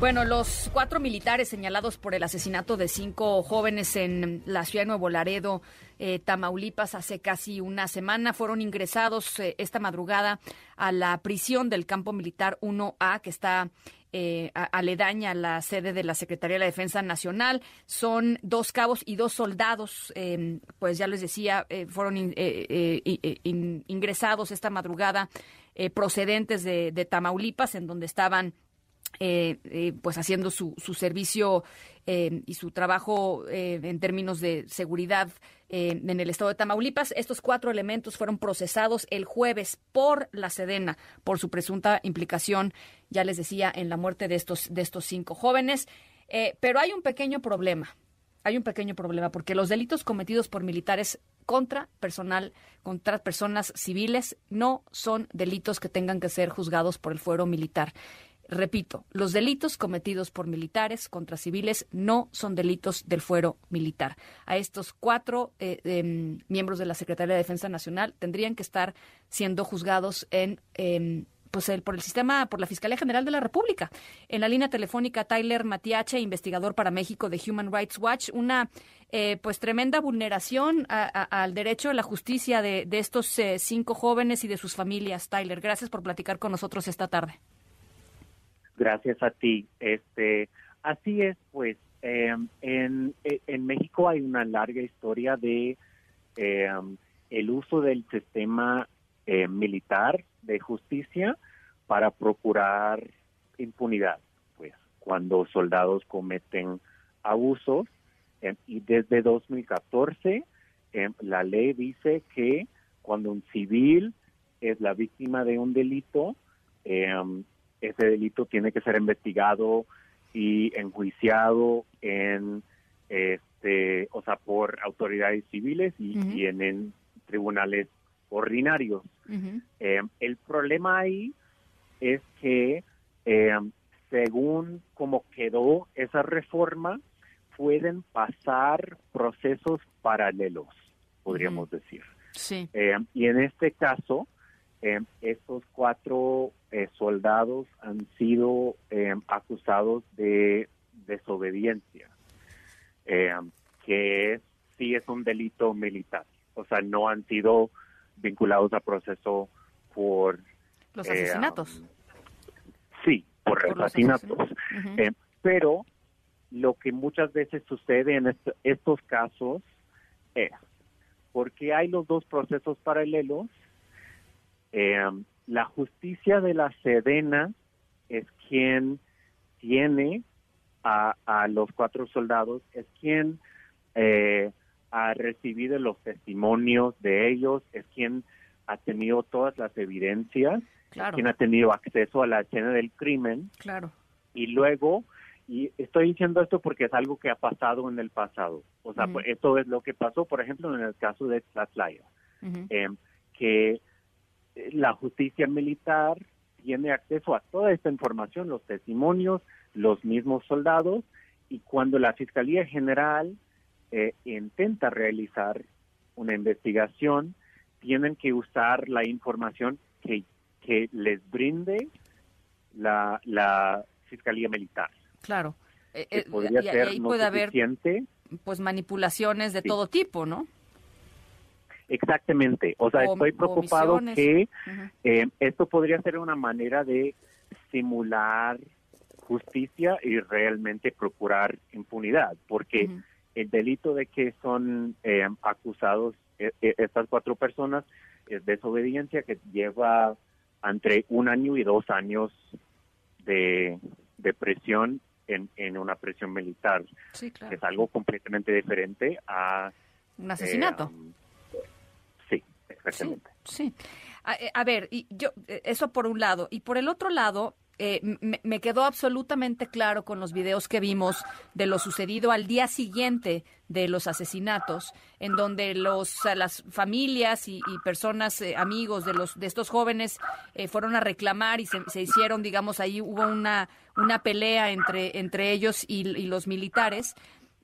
Bueno, los cuatro militares señalados por el asesinato de cinco jóvenes en la ciudad de Nuevo Laredo, eh, Tamaulipas, hace casi una semana, fueron ingresados eh, esta madrugada a la prisión del campo militar 1A, que está eh, aledaña a la sede de la Secretaría de la Defensa Nacional. Son dos cabos y dos soldados, em, pues ya les decía, fueron ingresados esta madrugada procedentes de Tamaulipas, en donde estaban eh, eh, pues haciendo su, su servicio eh, y su trabajo en términos de seguridad en el estado de Tamaulipas. Estos cuatro elementos fueron procesados el jueves por la Sedena por su presunta implicación, ya les decía, en la muerte de estos, de estos cinco jóvenes. pero hay un pequeño problema. Hay un pequeño problema porque los delitos cometidos por militares contra personal, contra personas civiles, no son delitos que tengan que ser juzgados por el fuero militar. Repito, los delitos cometidos por militares contra civiles no son delitos del fuero militar. A estos cuatro eh, em, miembros de la Secretaría de Defensa Nacional tendrían que estar siendo juzgados en em, pues el, por el sistema, por la Fiscalía General de la República. En la línea telefónica, Tyler Matiache, investigador para México de Human Rights Watch, una eh, pues tremenda vulneración al derecho a la justicia de, estos eh, cinco jóvenes y de sus familias. Tyler, gracias por platicar con nosotros esta tarde. Gracias a ti. Este, así es, pues em, en, en, México hay una larga historia de em, el uso del sistema eh, militar de justicia para procurar impunidad, pues cuando soldados cometen abusos em, y desde 2014 la ley dice que cuando un civil es la víctima de un delito, ese delito tiene que ser investigado y enjuiciado en este o sea por autoridades civiles y, en, tribunales ordinarios. Eh, el problema ahí es que eh, según como quedó esa reforma pueden pasar procesos paralelos podríamos decir. Sí. Eh, y en este caso estos cuatro eh, soldados han sido eh, acusados de desobediencia, eh, que sí es un delito militar. O sea, no han sido vinculados a proceso por... Los asesinatos. Um, sí, por, asesinatos. pero lo que muchas veces sucede en estos casos es, porque hay los dos procesos paralelos, la justicia de la Sedena es quien tiene a, los cuatro soldados, es quien eh, ha recibido los testimonios de ellos, es quien ha tenido todas las evidencias, quien ha tenido acceso a la escena del crimen. Claro. Y luego, y estoy diciendo esto porque es algo que ha pasado en el pasado. O sea, pues, esto es lo que pasó, por ejemplo, en el caso de Tlatlaya, eh, que la justicia militar tiene acceso a toda esta información, los testimonios, los mismos soldados, y cuando la Fiscalía General eh, intenta realizar una investigación, tienen que usar la información que, que les brinde la, la Fiscalía Militar. Claro. Eh, eh, podría ser ahí puede haber pues manipulaciones de todo tipo, ¿no? Exactamente. O sea, estoy preocupado que eh, esto podría ser una manera de simular justicia y realmente procurar impunidad, porque el delito de que son eh, acusados eh, estas cuatro personas es desobediencia que lleva entre un año y dos años de, de prisión en, en una prisión militar. Es algo completamente diferente a... Un asesinato. Sí. Eh, a, ver, y yo, eh, eso por un lado. Y por el otro lado, eh, me, quedó absolutamente claro con los videos que vimos de lo sucedido al día siguiente de los asesinatos, en donde los, las familias y, personas, amigos de, los, de estos jóvenes fueron a reclamar y se, hicieron, digamos, ahí hubo una, una pelea entre, entre ellos y, los militares.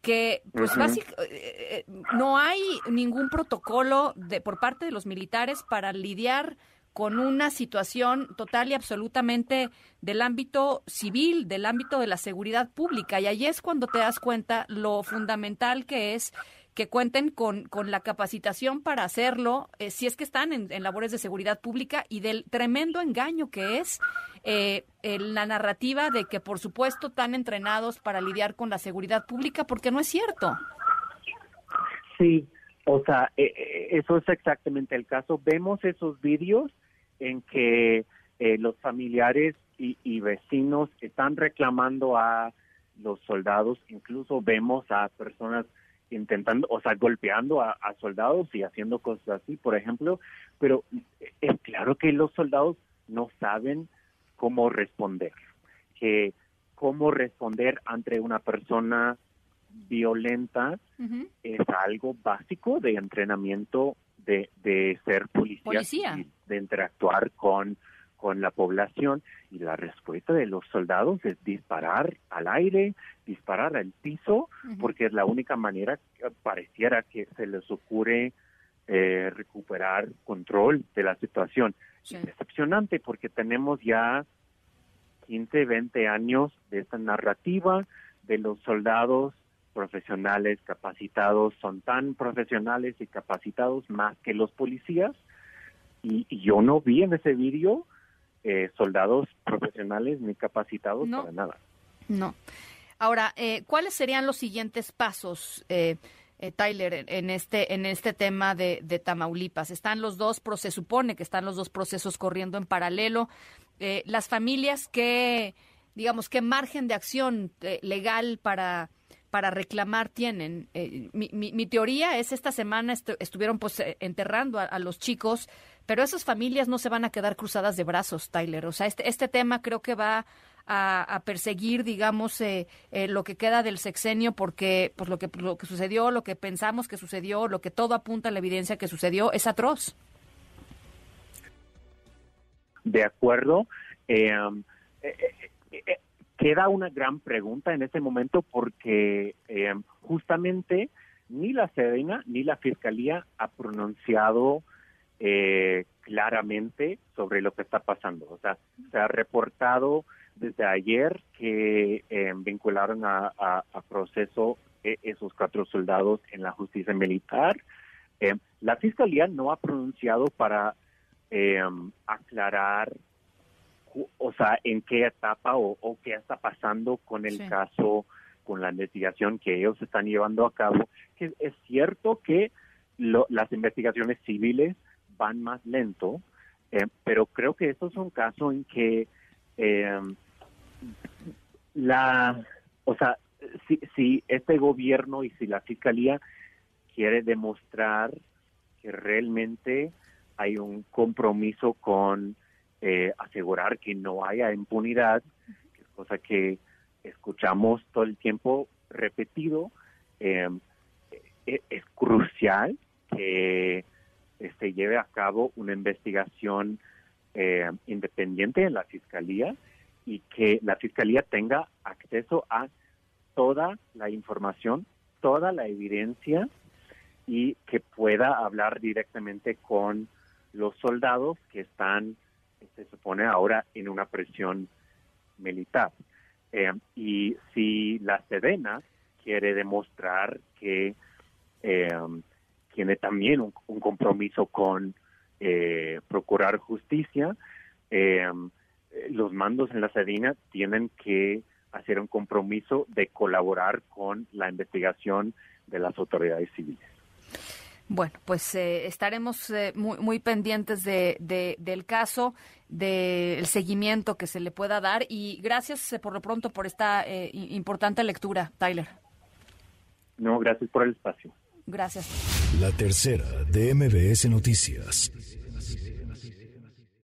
Que pues básicamente no hay ningún protocolo de por parte de los militares para lidiar con una situación total y absolutamente del ámbito civil, del ámbito de la seguridad pública. Y ahí es cuando te das cuenta lo fundamental que es que cuenten con, con la capacitación para hacerlo, eh, si es que están en, labores de seguridad pública, y del tremendo engaño que es eh, la narrativa de que, por supuesto, están entrenados para lidiar con la seguridad pública, porque no es cierto. Sí, o sea, eh, eso es exactamente el caso. Vemos esos vídeos en que eh, los familiares y, vecinos están reclamando a los soldados, incluso vemos a personas intentando, o sea, golpeando a, soldados y haciendo cosas así, por ejemplo, pero es claro que los soldados no saben cómo responder, que cómo responder ante una persona violenta es algo básico de entrenamiento de, ser policía, de interactuar con, con la población. Y la respuesta de los soldados es disparar al aire, disparar al piso, porque es la única manera, que pareciera que se les ocurre eh, recuperar control de la situación. Es decepcionante porque tenemos ya 15, 20 años de esta narrativa de los soldados profesionales capacitados son tan profesionales y capacitados más que los policías y, yo no vi en ese vídeo eh, soldados profesionales ni capacitados para nada. No. Ahora, eh, ¿cuáles serían los siguientes pasos, eh, Tyler, en este en este tema de, de, Tamaulipas? Están los dos, se supone que están los dos procesos corriendo en paralelo. las familias que, digamos, qué margen de acción legal para para reclamar tienen. Eh, mi, mi, teoría es esta semana estuvieron pues eh, enterrando a, los chicos, pero esas familias no se van a quedar cruzadas de brazos, Tyler. O sea, este, este tema creo que va a, perseguir, digamos, eh, lo que queda del sexenio, porque pues lo que, lo que sucedió, lo que pensamos que sucedió, lo que todo apunta a la evidencia que sucedió, es atroz. De acuerdo. Um, queda una gran pregunta en este momento porque eh, justamente ni la Sedena ni la Fiscalía ha pronunciado eh, claramente sobre lo que está pasando. O sea, se ha reportado desde ayer que eh, vincularon a, proceso esos cuatro soldados en la justicia militar. la Fiscalía no ha pronunciado para aclarar o sea, en qué etapa o, qué está pasando con el caso, con la investigación que ellos están llevando a cabo. Que es cierto que las investigaciones civiles van más lento, eh, pero creo que esto es un caso en que eh, la, o sea, si, si este gobierno y si la fiscalía quiere demostrar que realmente hay un compromiso con eh, asegurar que no haya impunidad, que es cosa que escuchamos todo el tiempo repetido. Em, e, es, crucial que se lleve a cabo una investigación eh, independiente en la fiscalía y que la fiscalía tenga acceso a toda la información, toda la evidencia y que pueda hablar directamente con los soldados que están se supone ahora en una presión militar. Eh, y si la Sedena quiere demostrar que eh, tiene también un, compromiso con eh, procurar justicia, los mandos en la Sedena tienen que hacer un compromiso de colaborar con la investigación de las autoridades civiles. Bueno, pues eh, estaremos eh, muy, muy, pendientes de, del caso, del seguimiento que se le pueda dar y gracias eh, por lo pronto por esta importante lectura, Tyler. No, gracias por el espacio. Gracias. La tercera de MBS Noticias.